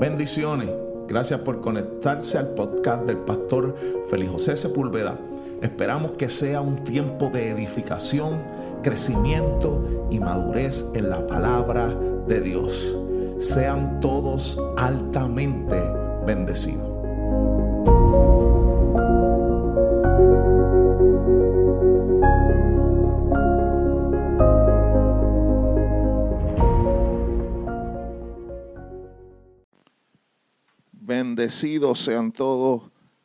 Bendiciones. Gracias por conectarse al podcast del pastor Félix José Sepúlveda. Esperamos que sea un tiempo de edificación, crecimiento y madurez en la palabra de Dios. Sean todos altamente bendecidos. Bendecidos sean todos.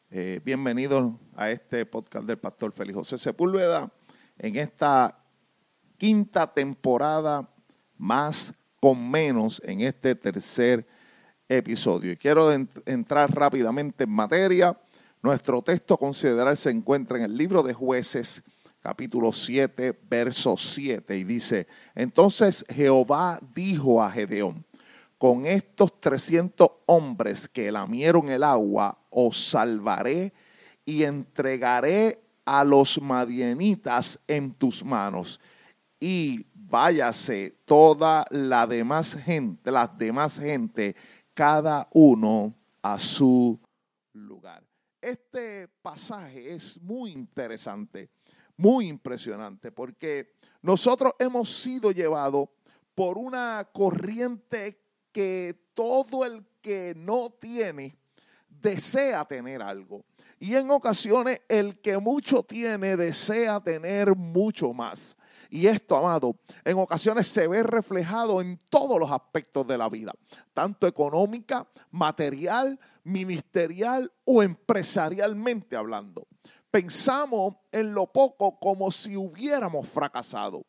Eh, bienvenidos a este podcast del pastor Félix José Sepúlveda en esta quinta temporada más con menos en este tercer episodio. Y quiero entrar rápidamente en materia. Nuestro texto a considerar se encuentra en el libro de jueces, capítulo 7, verso 7, y dice, entonces Jehová dijo a Gedeón, con estos 300 hombres que lamieron el agua, os salvaré y entregaré a los madienitas en tus manos. Y váyase toda la demás gente, las demás gente, cada uno a su lugar. Este pasaje es muy interesante, muy impresionante, porque nosotros hemos sido llevados por una corriente que todo el que no tiene desea tener algo. Y en ocasiones el que mucho tiene desea tener mucho más. Y esto, amado, en ocasiones se ve reflejado en todos los aspectos de la vida, tanto económica, material, ministerial o empresarialmente hablando. Pensamos en lo poco como si hubiéramos fracasado.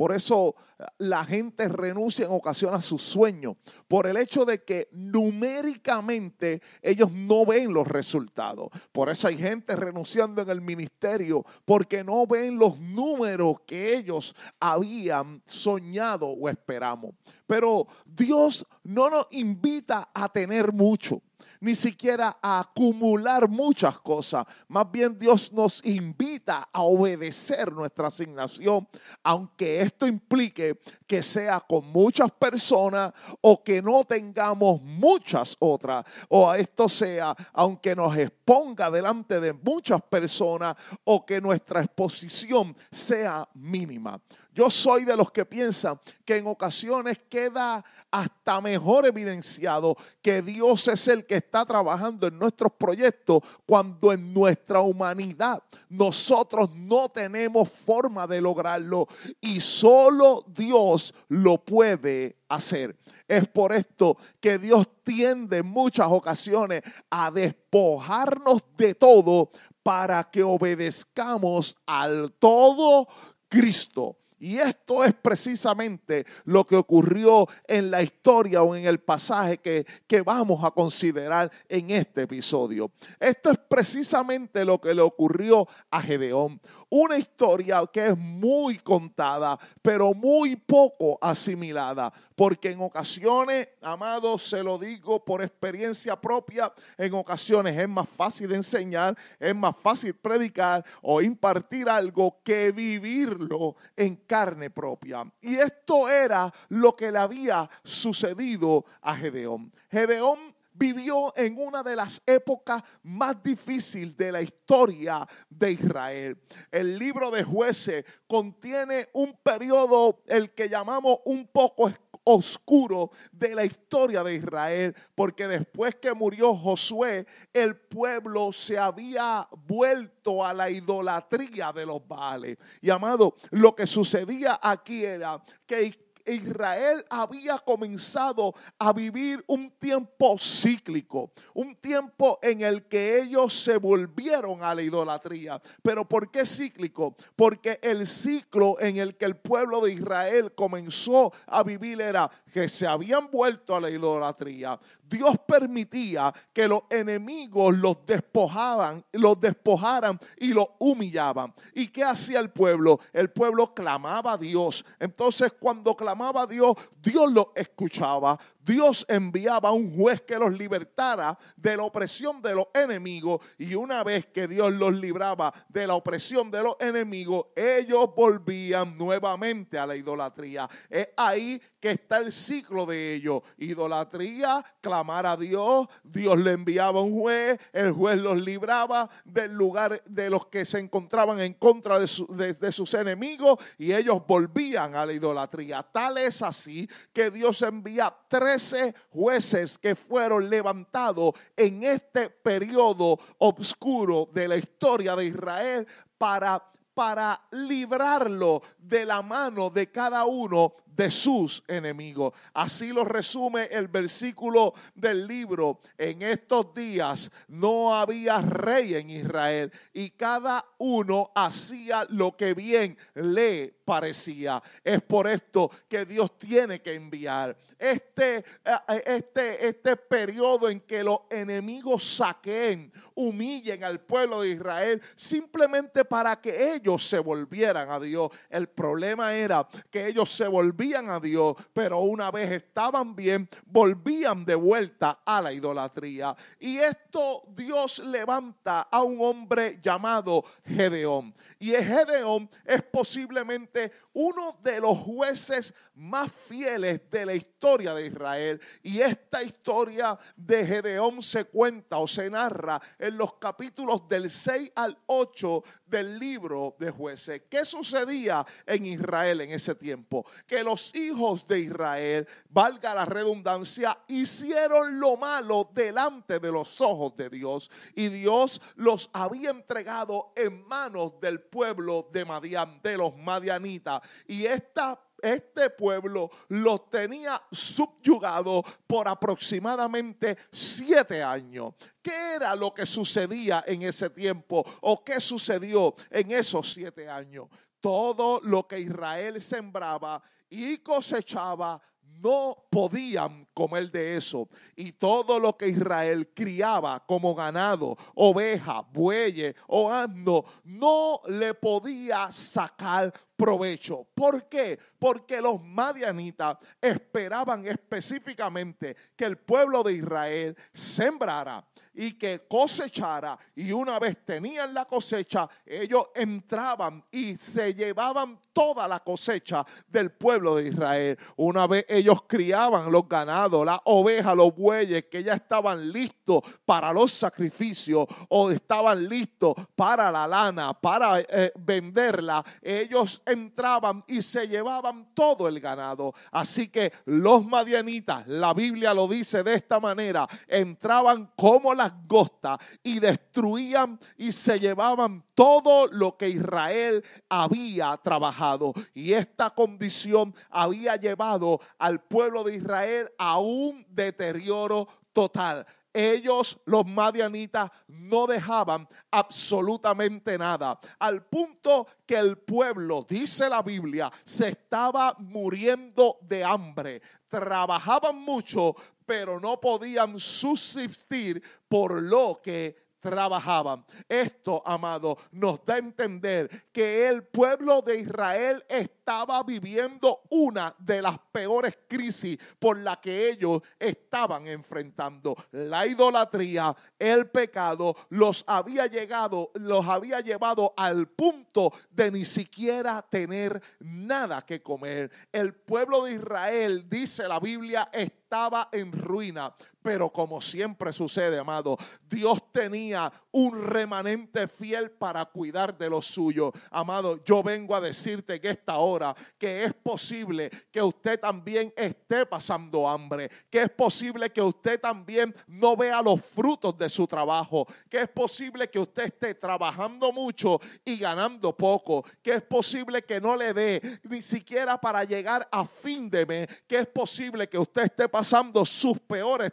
Por eso eh, la gente renuncia en ocasiones a sus sueños, por el hecho de que numéricamente ellos no ven los resultados. Por eso hay gente renunciando en el ministerio, porque no ven los números que ellos habían soñado o esperamos. Pero Dios no nos invita a tener mucho ni siquiera a acumular muchas cosas. Más bien Dios nos invita a obedecer nuestra asignación, aunque esto implique que sea con muchas personas o que no tengamos muchas otras, o esto sea, aunque nos exponga delante de muchas personas o que nuestra exposición sea mínima. Yo soy de los que piensan que en ocasiones queda hasta mejor evidenciado que Dios es el que está trabajando en nuestros proyectos cuando en nuestra humanidad nosotros no tenemos forma de lograrlo y solo Dios lo puede hacer. Es por esto que Dios tiende en muchas ocasiones a despojarnos de todo para que obedezcamos al todo Cristo. Y esto es precisamente lo que ocurrió en la historia o en el pasaje que, que, vamos a considerar en este episodio. Esto es precisamente lo que le ocurrió a Gedeón una historia que es muy contada, pero muy poco asimilada, porque en ocasiones, amados, se lo digo por experiencia propia, en ocasiones es más fácil enseñar, es más fácil predicar o impartir algo que vivirlo en carne propia. Y esto era lo que le había sucedido a Gedeón. Gedeón vivió en una de las épocas más difíciles de la historia de Israel. El libro de jueces contiene un periodo, el que llamamos un poco oscuro de la historia de Israel, porque después que murió Josué, el pueblo se había vuelto a la idolatría de los Baales. Y amado, lo que sucedía aquí era que Israel había comenzado a vivir un tiempo cíclico, un tiempo en el que ellos se volvieron a la idolatría. Pero ¿por qué cíclico? Porque el ciclo en el que el pueblo de Israel comenzó a vivir era que se habían vuelto a la idolatría. Dios permitía que los enemigos los despojaban, los despojaran y los humillaban. ¿Y qué hacía el pueblo? El pueblo clamaba a Dios. Entonces cuando clamaba a Dios, Dios lo escuchaba. Dios enviaba a un juez que los libertara de la opresión de los enemigos y una vez que Dios los libraba de la opresión de los enemigos, ellos volvían nuevamente a la idolatría. Es ahí que está el ciclo de ellos. Idolatría, clamar a Dios, Dios le enviaba un juez, el juez los libraba del lugar de los que se encontraban en contra de, de sus enemigos y ellos volvían a la idolatría. Tal es así que Dios envía 13 jueces que fueron levantados en este periodo oscuro de la historia de Israel para para librarlo de la mano de cada uno de sus enemigos. Así lo resume el versículo del libro. En estos días no había rey en Israel y cada uno hacía lo que bien le parecía. Es por esto que Dios tiene que enviar este, eh, este, este periodo en que los enemigos saquen, humillen al pueblo de Israel simplemente para que ellos se volvieran a Dios. El problema era que ellos se volvían a Dios, pero una vez estaban bien, volvían de vuelta a la idolatría. Y esto Dios levanta a un hombre llamado Gedeón. Y Gedeón es posiblemente uno de los jueces más fieles de la historia de Israel. Y esta historia de Gedeón se cuenta o se narra en los capítulos del 6 al 8 del libro de jueces. ¿Qué sucedía en Israel en ese tiempo? Que los hijos de Israel, valga la redundancia, hicieron lo malo delante de los ojos de Dios. Y Dios los había entregado en manos del pueblo de Madian, de los madianitas. Y esta este pueblo los tenía subyugado por aproximadamente siete años. ¿Qué era lo que sucedía en ese tiempo o qué sucedió en esos siete años? Todo lo que Israel sembraba y cosechaba no podían comer de eso. Y todo lo que Israel criaba como ganado, oveja, bueyes o asno, no le podía sacar provecho. ¿Por qué? Porque los madianitas esperaban específicamente que el pueblo de Israel sembrara y que cosechara. Y una vez tenían la cosecha, ellos entraban y se llevaban toda la cosecha del pueblo de Israel. Una vez ellos criaban los ganados, las ovejas, los bueyes, que ya estaban listos para los sacrificios o estaban listos para la lana, para eh, venderla, ellos entraban y se llevaban todo el ganado. Así que los madianitas, la Biblia lo dice de esta manera, entraban como las gostas y destruían y se llevaban todo lo que Israel había trabajado. Y esta condición había llevado al pueblo de Israel a un deterioro total ellos, los madianitas, no dejaban absolutamente nada. Al punto que el pueblo, dice la Biblia, se estaba muriendo de hambre. Trabajaban mucho, pero no podían subsistir por lo que trabajaban. Esto, amado, nos da a entender que el pueblo de Israel estaba viviendo una de las peores crisis por la que ellos estaban enfrentando. La idolatría, el pecado, los había llegado, los había llevado al punto de ni siquiera tener nada que comer. El pueblo de Israel, dice la Biblia, estaba en ruina. Pero como siempre sucede, amado, Dios tenía un remanente fiel para cuidar de lo suyo. Amado, yo vengo a decirte que esta hora que es posible que usted también esté pasando hambre, que es posible que usted también no vea los frutos de su trabajo, que es posible que usted esté trabajando mucho y ganando poco, que es posible que no le dé ni siquiera para llegar a fin de mes, que es posible que usted esté pasando sus peores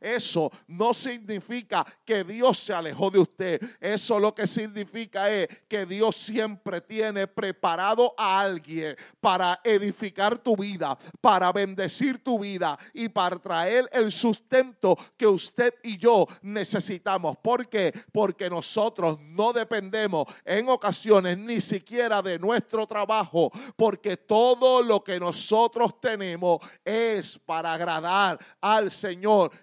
Eso no significa que Dios se alejó de usted. Eso lo que significa es que Dios siempre tiene preparado a alguien para edificar tu vida, para bendecir tu vida y para traer el sustento que usted y yo necesitamos. ¿Por qué? Porque nosotros no dependemos en ocasiones ni siquiera de nuestro trabajo, porque todo lo que nosotros tenemos es para agradar al Señor.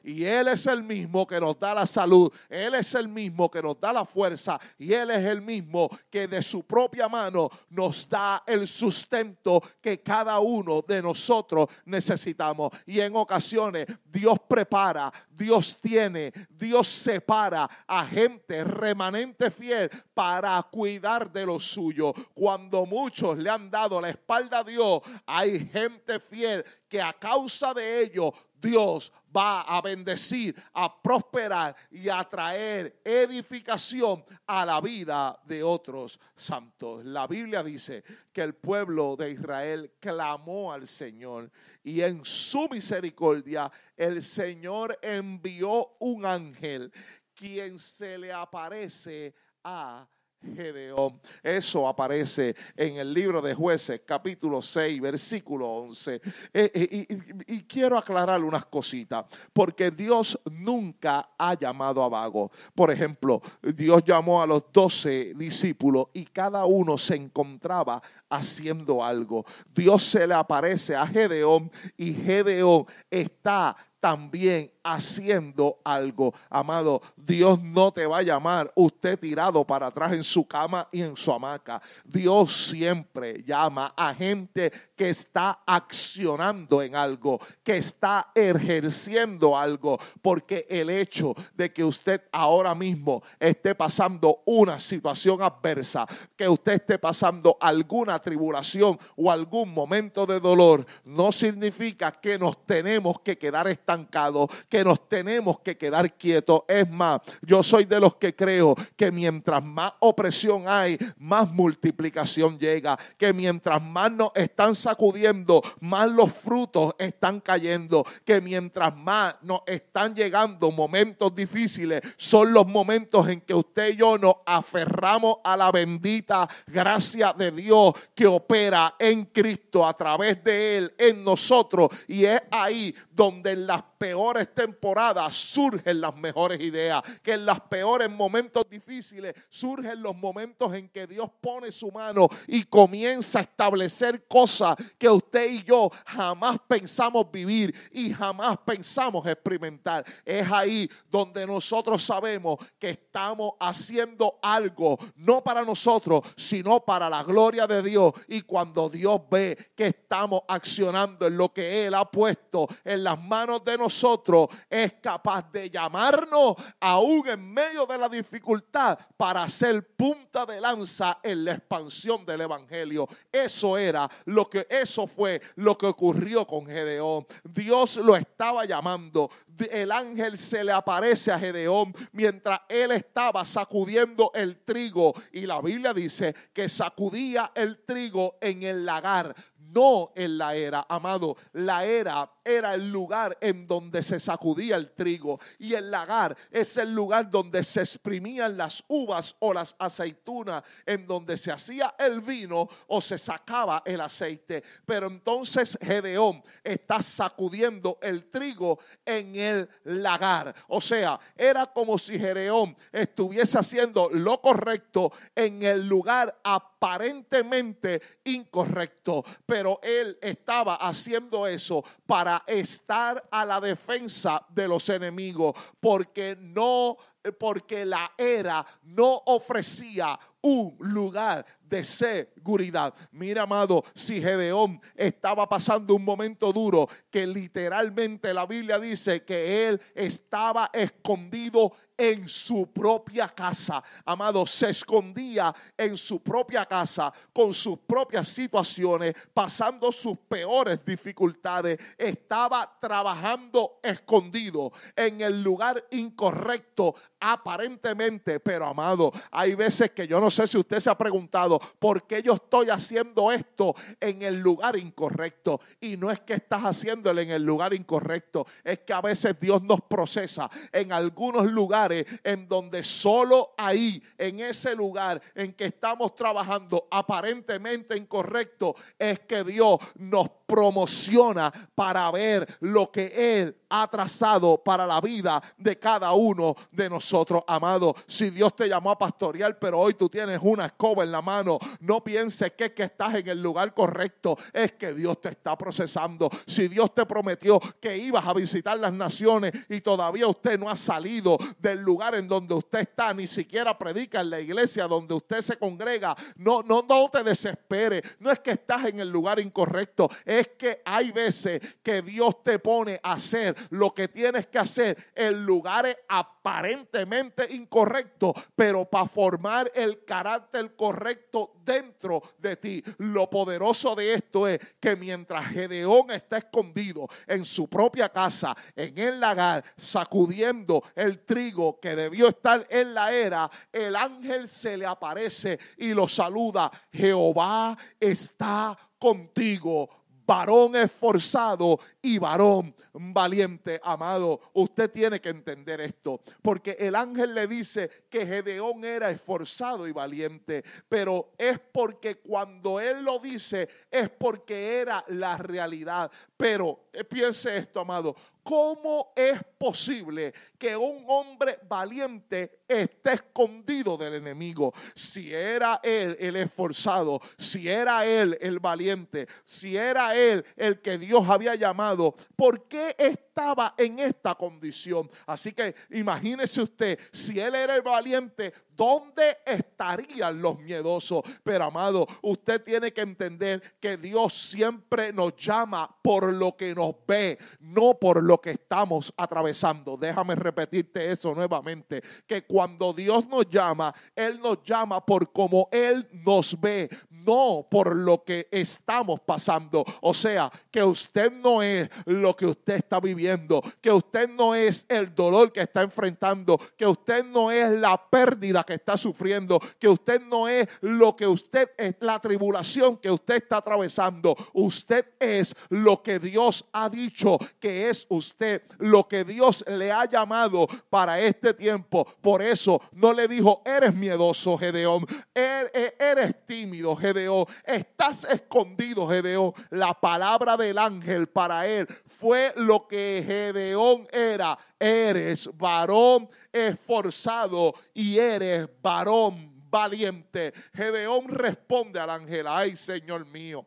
Y Él es el mismo que nos da la salud, Él es el mismo que nos da la fuerza y Él es el mismo que de su propia mano nos da el sustento que cada uno de nosotros necesitamos. Y en ocasiones Dios prepara, Dios tiene, Dios separa a gente remanente fiel para cuidar de lo suyo. Cuando muchos le han dado la espalda a Dios, hay gente fiel que a causa de ello Dios va a bendecir, a prosperar y a traer edificación a la vida de otros santos. La Biblia dice que el pueblo de Israel clamó al Señor y en su misericordia el Señor envió un ángel quien se le aparece a Gedeón. Eso aparece en el libro de jueces, capítulo 6, versículo 11. Eh, eh, y, quiero aclarar unas cositas, porque Dios nunca ha llamado a vago. Por ejemplo, Dios llamó a los doce discípulos y cada uno se encontraba haciendo algo. Dios se le aparece a Gedeón y Gedeón está también haciendo algo. Amado, Dios no te va a llamar usted tirado para atrás en su cama y en su hamaca. Dios siempre llama a gente que está accionando en algo, que está ejerciendo algo, porque el hecho de que usted ahora mismo esté pasando una situación adversa, que usted esté pasando alguna tribulación o algún momento de dolor, no significa que nos tenemos que quedar estancados, que nos tenemos que quedar quietos. Es más, yo soy de los que creo que mientras más opresión hay, más multiplicación llega. Que mientras más nos están sacudiendo, más los frutos están cayendo. Que mientras más nos están llegando momentos difíciles, son los momentos en que usted y yo nos aferramos a la bendita gracia de Dios que opera en Cristo a través de Él, en nosotros. Y es ahí donde en las peores temporadas surgen las mejores ideas, que en los peores momentos difíciles surgen los momentos en que Dios pone su mano y comienza a establecer cosas que usted y yo jamás pensamos vivir y jamás pensamos experimentar. Es ahí donde nosotros sabemos que estamos haciendo algo, no para nosotros, sino para la gloria de Dios. Y cuando Dios ve que estamos accionando en lo que Él ha puesto en las manos de nosotros, es capaz de llamarnos aún en medio de la dificultad para ser punta de lanza en la expansión del evangelio. Eso era lo que eso fue lo que ocurrió con Gedeón. Dios lo estaba llamando. El ángel se le aparece a Gedeón mientras él estaba sacudiendo el trigo y la Biblia dice que sacudía el trigo en el lagar no en la era, amado. La era era el lugar en donde se sacudía el trigo y el lagar es el lugar donde se exprimían las uvas o las aceitunas, en donde se hacía el vino o se sacaba el aceite. Pero entonces Gedeón está sacudiendo el trigo en el lagar. O sea, era como si Gedeón estuviese haciendo lo correcto en el lugar aparentemente incorrecto. Pero él estaba haciendo eso para estar a la defensa de los enemigos, porque no porque la era no ofrecía un lugar de seguridad. Mira, amado, si Gedeón estaba pasando un momento duro, que literalmente la Biblia dice que él estaba escondido en su propia casa. Amado, se escondía en su propia casa con sus propias situaciones, pasando sus peores dificultades. Estaba trabajando escondido en el lugar incorrecto aparentemente, pero amado, hay veces que yo no sé si usted se ha preguntado por qué yo estoy haciendo esto en el lugar incorrecto. Y no es que estás haciéndolo en el lugar incorrecto, es que a veces Dios nos procesa en algunos lugares en donde solo ahí, en ese lugar en que estamos trabajando aparentemente incorrecto, es que Dios nos promociona para ver lo que Él ha trazado para la vida de cada uno de nosotros amado. Si Dios te llamó a pastorear, pero hoy tú tienes una escoba en la mano, no pienses que, que estás en el lugar correcto. Es que Dios te está procesando. Si Dios te prometió que ibas a visitar las naciones y todavía usted no ha salido del lugar en donde usted está, ni siquiera predica en la iglesia donde usted se congrega, no, no, te desespere. No es que estás en el lugar incorrecto, que hay veces que Dios te pone a hacer lo que tienes que hacer en lugares aparentemente incorrectos, pero para formar el carácter correcto dentro de ti. Lo poderoso de esto es que mientras Gedeón está escondido en su propia casa, en el lagar, sacudiendo el trigo que debió estar en la era, el ángel se le aparece y lo saluda. Jehová está contigo, varón esforzado y varón valiente, amado. Usted tiene que entender esto, porque el ángel le dice que Gedeón era esforzado y valiente, pero es porque cuando él lo dice es porque era la realidad. Pero eh, piense esto, amado, ¿cómo es posible que un hombre valiente esté escondido del enemigo? Si era él el esforzado, si era él el valiente, si era él el que Dios había llamado, ¿por qué estaba en esta condición? Así que imagínese usted, si él era el valiente, ¿dónde estarían los miedosos? Pero amado, usted tiene que entender que Dios siempre nos llama por lo que nos ve, no por lo que estamos atravesando. Déjame repetirte eso nuevamente, que cuando Dios nos llama, Él nos llama por como Él nos ve, no por lo que estamos pasando. O sea, que usted no es lo que usted está viviendo, que usted no es el dolor que está enfrentando, que usted no es la pérdida que está sufriendo, que usted no es lo que usted es, la tribulación que usted está atravesando. Usted es lo que Dios ha dicho que es usted, lo que Dios le ha llamado para este tiempo. Por eso no le dijo, eres miedoso, Gedeón, er, er, eres tímido, Gedeón, estás escondido, Gedeón. La palabra del ángel para él fue lo que Gedeón era. Eres varón esforzado y eres varón valiente. Gedeón responde al ángel, ay Señor mío.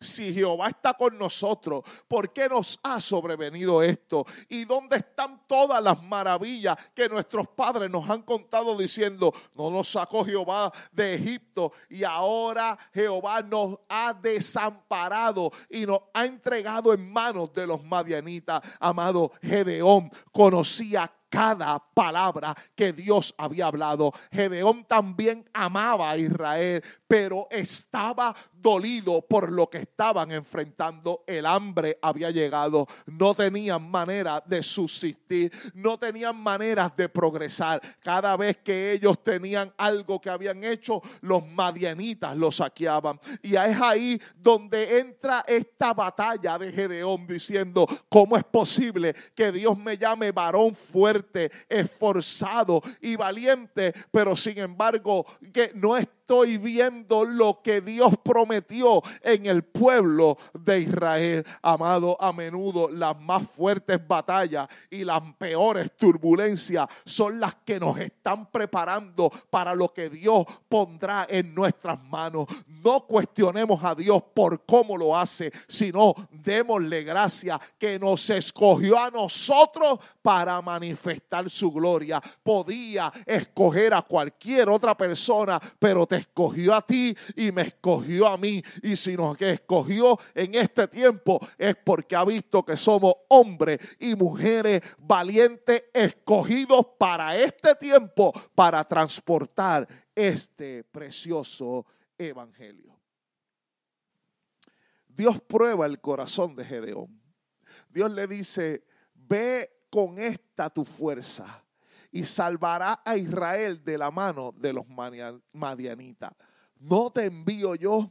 Si Jehová está con nosotros, ¿por qué nos ha sobrevenido esto? ¿Y dónde están todas las maravillas que nuestros padres nos han contado diciendo, no nos sacó Jehová de Egipto y ahora Jehová nos ha desamparado y nos ha entregado en manos de los madianitas? Amado Gedeón conocía cada palabra que Dios había hablado. Gedeón también amaba a Israel, pero estaba dolido por lo que estaban enfrentando. El hambre había llegado, no tenían manera de subsistir, no tenían maneras de progresar. Cada vez que ellos tenían algo que habían hecho, los madianitas lo saqueaban. Y es ahí donde entra esta batalla de Gedeón diciendo, ¿cómo es posible que Dios me llame varón fuerte, esforzado y valiente, pero sin embargo que no es estoy viendo lo que Dios prometió en el pueblo de Israel. Amado, a menudo las más fuertes batallas y las peores turbulencias son las que nos están preparando para lo que Dios pondrá en nuestras manos. No cuestionemos a Dios por cómo lo hace, sino démosle gracia que nos escogió a nosotros para manifestar su gloria. Podía escoger a cualquier otra persona, pero te escogió a ti y me escogió a mí. Y si nos escogió en este tiempo es porque ha visto que somos hombres y mujeres valientes escogidos para este tiempo para transportar este precioso evangelio. Dios prueba el corazón de Gedeón. Dios le dice, ve con esta tu fuerza y salvará a Israel de la mano de los madianitas. No te envío yo.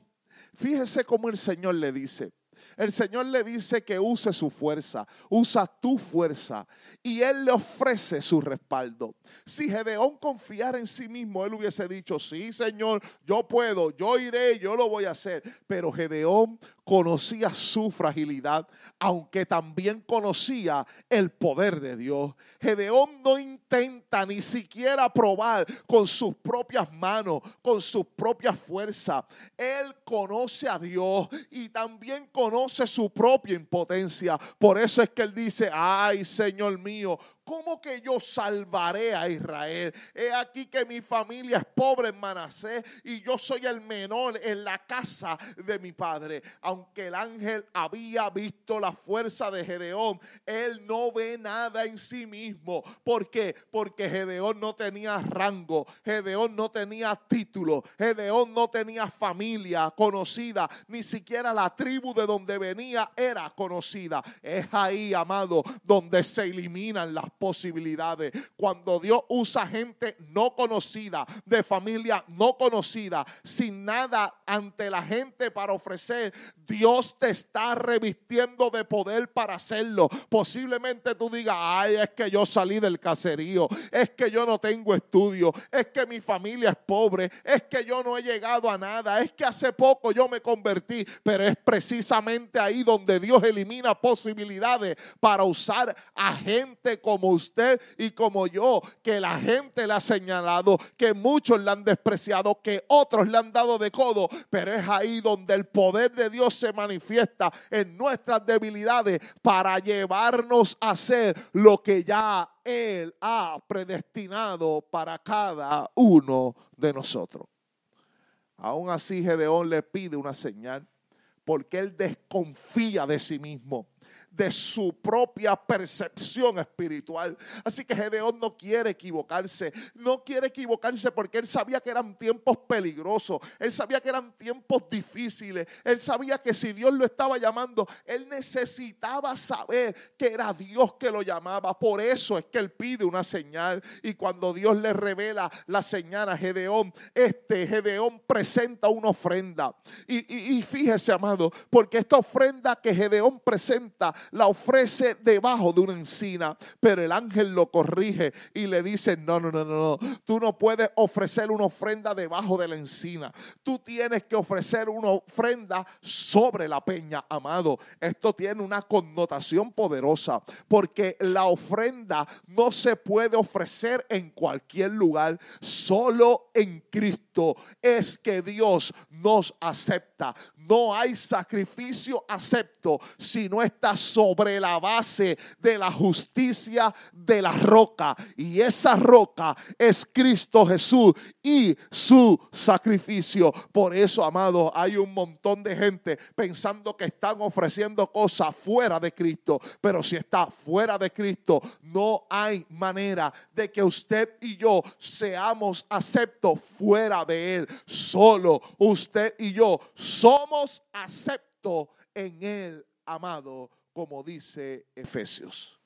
Fíjese cómo el Señor le dice. El Señor le dice que use su fuerza, usa tu fuerza y Él le ofrece su respaldo. Si Gedeón confiara en sí mismo, Él hubiese dicho, sí Señor, yo puedo, yo iré, yo lo voy a hacer. Pero Gedeón conocía su fragilidad, aunque también conocía el poder de Dios. Gedeón no intenta ni siquiera probar con sus propias manos, con sus propias fuerzas. Él conoce a Dios y también conoce su propia impotencia. Por eso es que él dice, ay Señor mío, ¿Cómo que yo salvaré a Israel? He aquí que mi familia es pobre en Manasés y yo soy el menor en la casa de mi padre. Aunque el ángel había visto la fuerza de Gedeón, él no ve nada en sí mismo. ¿Por qué? Porque Gedeón no tenía rango, Gedeón no tenía título, Gedeón no tenía familia conocida, ni siquiera la tribu de donde venía era conocida. Es ahí, amado, donde se eliminan las posibilidades. Cuando Dios usa gente no conocida, de familia no conocida, sin nada ante la gente para ofrecer, Dios te está revistiendo de poder para hacerlo. Posiblemente tú digas, ay, es que yo salí del caserío, es que yo no tengo estudio, es que mi familia es pobre, es que yo no he llegado a nada, es que hace poco yo me convertí, pero es precisamente ahí donde Dios elimina posibilidades para usar a gente como usted y como yo, que la gente le ha señalado, que muchos le han despreciado, que otros le han dado de codo, pero es ahí donde el poder de Dios se manifiesta en nuestras debilidades para llevarnos a hacer lo que ya Él ha predestinado para cada uno de nosotros. Aún así, Gedeón le pide una señal porque él desconfía de sí mismo de su propia percepción espiritual. Así que Gedeón no quiere equivocarse, no quiere equivocarse porque él sabía que eran tiempos peligrosos, él sabía que eran tiempos difíciles, él sabía que si Dios lo estaba llamando, él necesitaba saber que era Dios que lo llamaba. Por eso es que él pide una señal y cuando Dios le revela la señal a Gedeón, este Gedeón presenta una ofrenda. Y, y fíjese, amado, porque esta ofrenda que Gedeón presenta la ofrece debajo de una encina, pero el ángel lo corrige y le dice, no, no, no, no, tú no puedes ofrecer una ofrenda debajo de la encina, tú tienes que ofrecer una ofrenda sobre la peña, amado. Esto tiene una connotación poderosa, porque la ofrenda no se puede ofrecer en cualquier lugar, solo en Cristo es que Dios nos acepta. No hay sacrificio acepto si no está sobre la base de la justicia de la roca. Y esa roca es Cristo Jesús y su sacrificio. Por eso, amado, hay un montón de gente pensando que están ofreciendo cosas fuera de Cristo. Pero si está fuera de Cristo, no hay manera de que usted y yo seamos aceptos fuera de Él. Solo usted y yo somos aceptos en Él, amado, como dice Efesios.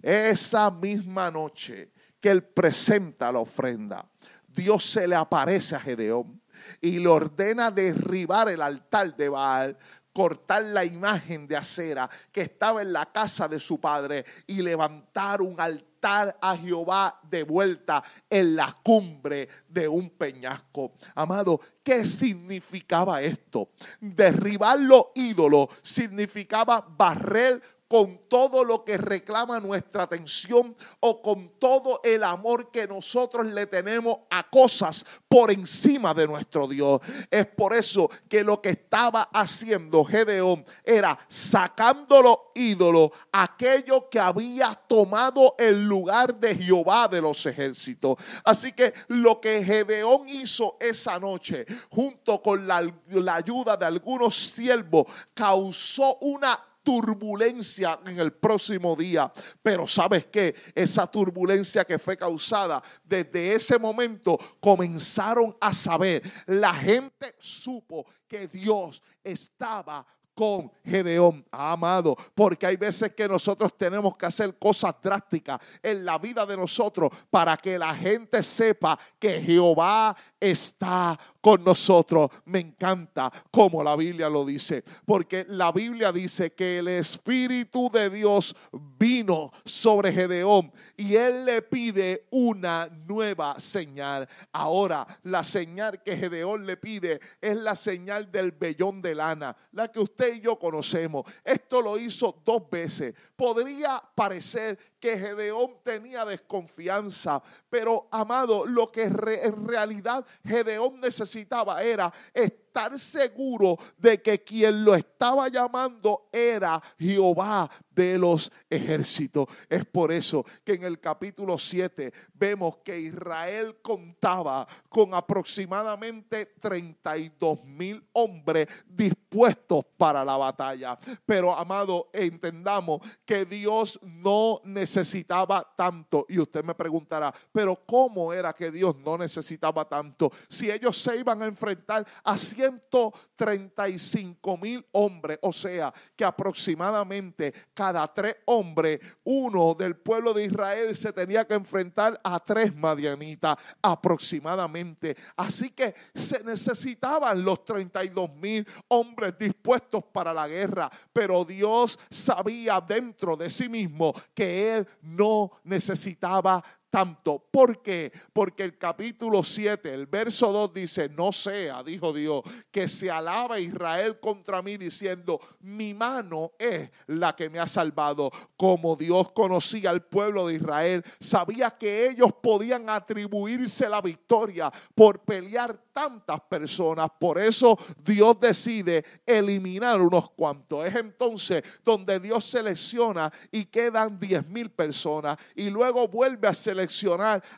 Esa misma noche que él presenta la ofrenda, Dios se le aparece a Gedeón y le ordena derribar el altar de Baal, cortar la imagen de acera que estaba en la casa de su padre y levantar un altar a Jehová de vuelta en la cumbre de un peñasco. Amado, ¿qué significaba esto? Derribar los ídolos significaba barrer con todo lo que reclama nuestra atención o con todo el amor que nosotros le tenemos a cosas por encima de nuestro Dios. Es por eso que lo que estaba haciendo Gedeón era sacando los ídolos, aquello que había tomado el lugar de Jehová de los ejércitos. Así que lo que Gedeón hizo esa noche, junto con la, la ayuda de algunos siervos, causó una turbulencia en el próximo día. Pero sabes que esa turbulencia que fue causada desde ese momento comenzaron a saber. La gente supo que Dios estaba con Gedeón, amado, porque hay veces que nosotros tenemos que hacer cosas drásticas en la vida de nosotros para que la gente sepa que Jehová está con nosotros. Me encanta como la Biblia lo dice, porque la Biblia dice que el Espíritu de Dios vino sobre Gedeón y él le pide una nueva señal. Ahora, la señal que Gedeón le pide es la señal del vellón de lana, la que usted y yo conocemos. Esto lo hizo dos veces. Podría parecer que Gedeón tenía desconfianza, pero amado, lo que en realidad Gedeón necesitaba era estar seguro de que quien lo estaba llamando era Jehová de los ejércitos. Es por eso que en el capítulo 7 vemos que Israel contaba con aproximadamente 32 mil hombres dispuestos para la batalla. Pero amado, entendamos que Dios no necesitaba tanto. Y usted me preguntará, pero ¿cómo era que Dios no necesitaba tanto? Si ellos se iban a enfrentar a 135 mil hombres, o sea, que aproximadamente cada tres hombres, uno del pueblo de Israel se tenía que enfrentar a tres madianitas aproximadamente. Así que se necesitaban los 32 mil hombres dispuestos para la guerra, pero Dios sabía dentro de sí mismo que él no necesitaba tanto. ¿Por qué? Porque el capítulo 7, el verso 2 dice, no sea, dijo Dios, que se alaba Israel contra mí diciendo, mi mano es la que me ha salvado. Como Dios conocía al pueblo de Israel, sabía que ellos podían atribuirse la victoria por pelear tantas personas. Por eso Dios decide eliminar unos cuantos. Es entonces donde Dios selecciona y quedan 10 mil personas y luego vuelve a seleccionar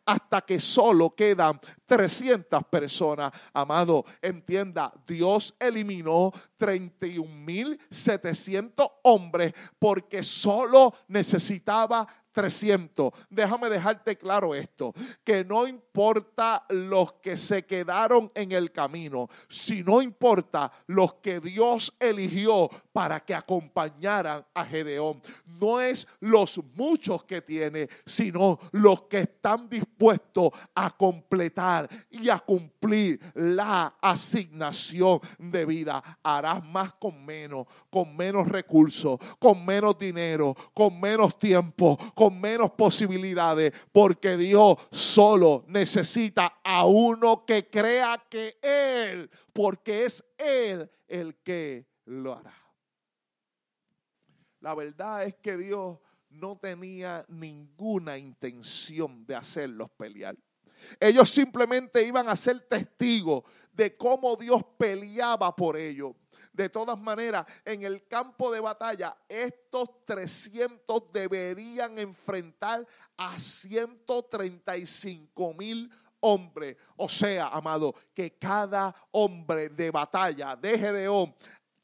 hasta que solo quedan 300 personas. Amado, entienda, Dios eliminó 31.700 hombres porque solo necesitaba 300. Déjame dejarte claro esto, que no importa los que se quedaron en el camino, sino importa los que Dios eligió para que acompañaran a Gedeón. No es los muchos que tiene, sino los que están dispuestos a completar y a cumplir la asignación de vida. Harás más con menos, con menos recursos, con menos dinero, con menos tiempo, con menos posibilidades, porque Dios solo necesita a uno que crea que Él, porque es Él el que lo hará. La verdad es que Dios no tenía ninguna intención de hacerlos pelear. Ellos simplemente iban a ser testigos de cómo Dios peleaba por ellos. De todas maneras, en el campo de batalla, estos 300 deberían enfrentar a 135 mil hombres. O sea, amado, que cada hombre de batalla de Gedeón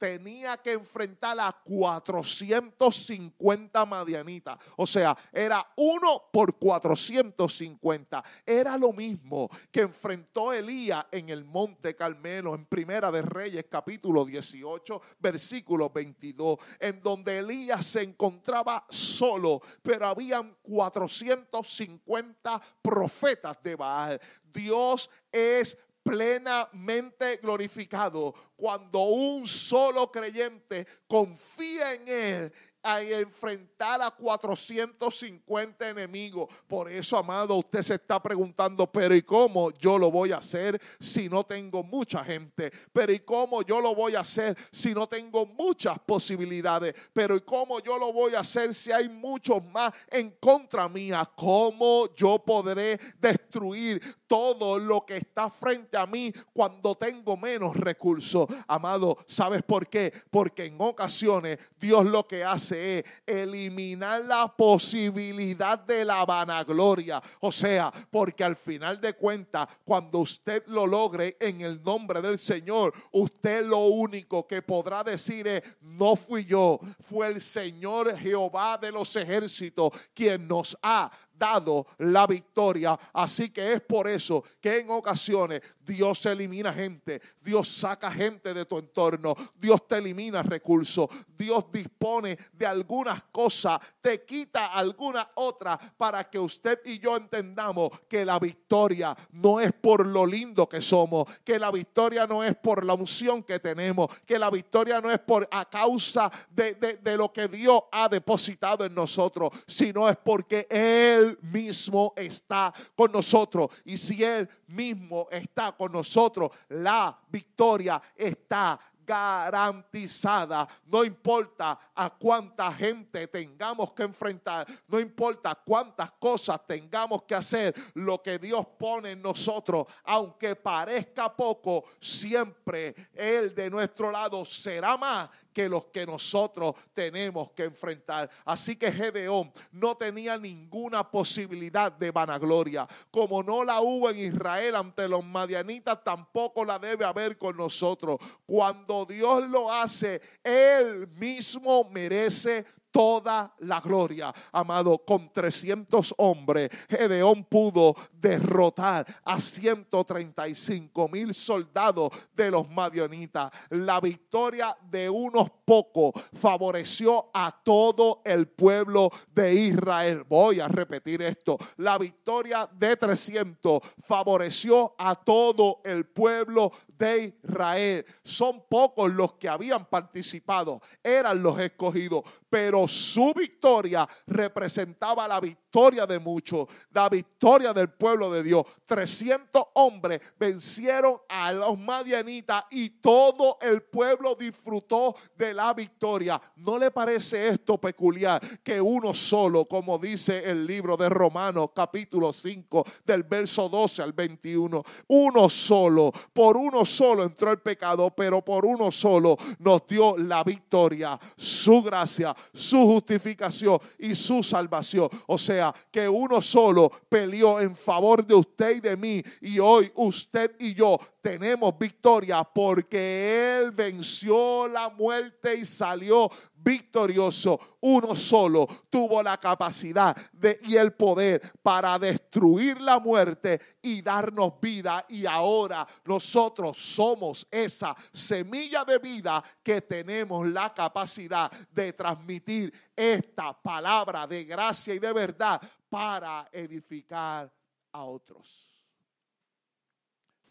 tenía que enfrentar a 450 madianitas. O sea, era uno por 450. Era lo mismo que enfrentó Elías en el monte Carmelo, en Primera de Reyes, capítulo 18, versículo 22, en donde Elías se encontraba solo, pero habían 450 profetas de Baal. Dios es plenamente glorificado cuando un solo creyente confía en Él a enfrentar a 450 enemigos. Por eso, amado, usted se está preguntando, pero ¿y cómo yo lo voy a hacer si no tengo mucha gente? Pero ¿y cómo yo lo voy a hacer si no tengo muchas posibilidades? Pero ¿y cómo yo lo voy a hacer si hay muchos más en contra mía? ¿Cómo yo podré destruir todo lo que está frente a mí cuando tengo menos recursos? Amado, ¿sabes por qué? Porque en ocasiones Dios lo que hace es eliminar la posibilidad de la vanagloria. O sea, porque al final de cuentas, cuando usted lo logre en el nombre del Señor, usted lo único que podrá decir es, no fui yo, fue el Señor Jehová de los ejércitos quien nos ha dado la victoria. Así que es por eso que en ocasiones Dios elimina gente, Dios saca gente de tu entorno, Dios te elimina recursos, Dios dispone de algunas cosas, te quita alguna otra para que usted y yo entendamos que la victoria no es por lo lindo que somos, que la victoria no es por la unción que tenemos, que la victoria no es por a causa de, de lo que Dios ha depositado en nosotros, sino es porque Él mismo está con nosotros. Y si Él mismo está con nosotros, la victoria está garantizada. No importa a cuánta gente tengamos que enfrentar, no importa cuántas cosas tengamos que hacer, lo que Dios pone en nosotros, aunque parezca poco, siempre Él de nuestro lado será más que los que nosotros tenemos que enfrentar. Así que Gedeón no tenía ninguna posibilidad de vanagloria. Como no la hubo en Israel ante los madianitas, tampoco la debe haber con nosotros. Cuando Dios lo hace, Él mismo merece toda la gloria. Amado, con 300 hombres, Gedeón pudo derrotar a 135 mil soldados de los madionitas. La victoria de unos pocos favoreció a todo el pueblo de Israel. Voy a repetir esto. La victoria de 300 favoreció a todo el pueblo de Israel. Son pocos los que habían participado, eran los escogidos, pero su victoria representaba la victoria de muchos, la victoria del pueblo de Dios. 300 hombres vencieron a los madianitas y todo el pueblo disfrutó de la victoria. ¿No le parece esto peculiar que uno solo, como dice el libro de Romanos capítulo 5 del verso 12 al 21, uno solo, por uno solo entró el pecado, pero por uno solo nos dio la victoria, su gracia, su justificación y su salvación. O sea, que uno solo peleó en favor de usted y de mí. Y hoy usted y yo tenemos victoria porque Él venció la muerte y salió victorioso. Uno solo tuvo la capacidad de, y el poder para destruir la muerte y darnos vida. Y ahora nosotros somos esa semilla de vida que tenemos la capacidad de transmitir esta palabra de gracia y de verdad para edificar a otros.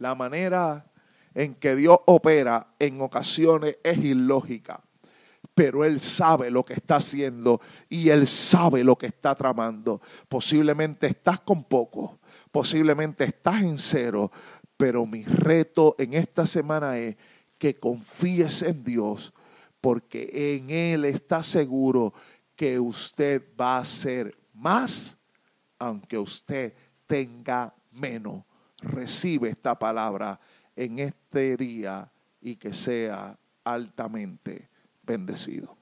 La manera en que Dios opera en ocasiones es ilógica pero Él sabe lo que está haciendo y Él sabe lo que está tramando. Posiblemente estás con poco, posiblemente estás en cero, pero mi reto en esta semana es que confíes en Dios, porque en Él está seguro que usted va a ser más, aunque usted tenga menos. Recibe esta palabra en este día y que sea altamente bendecido.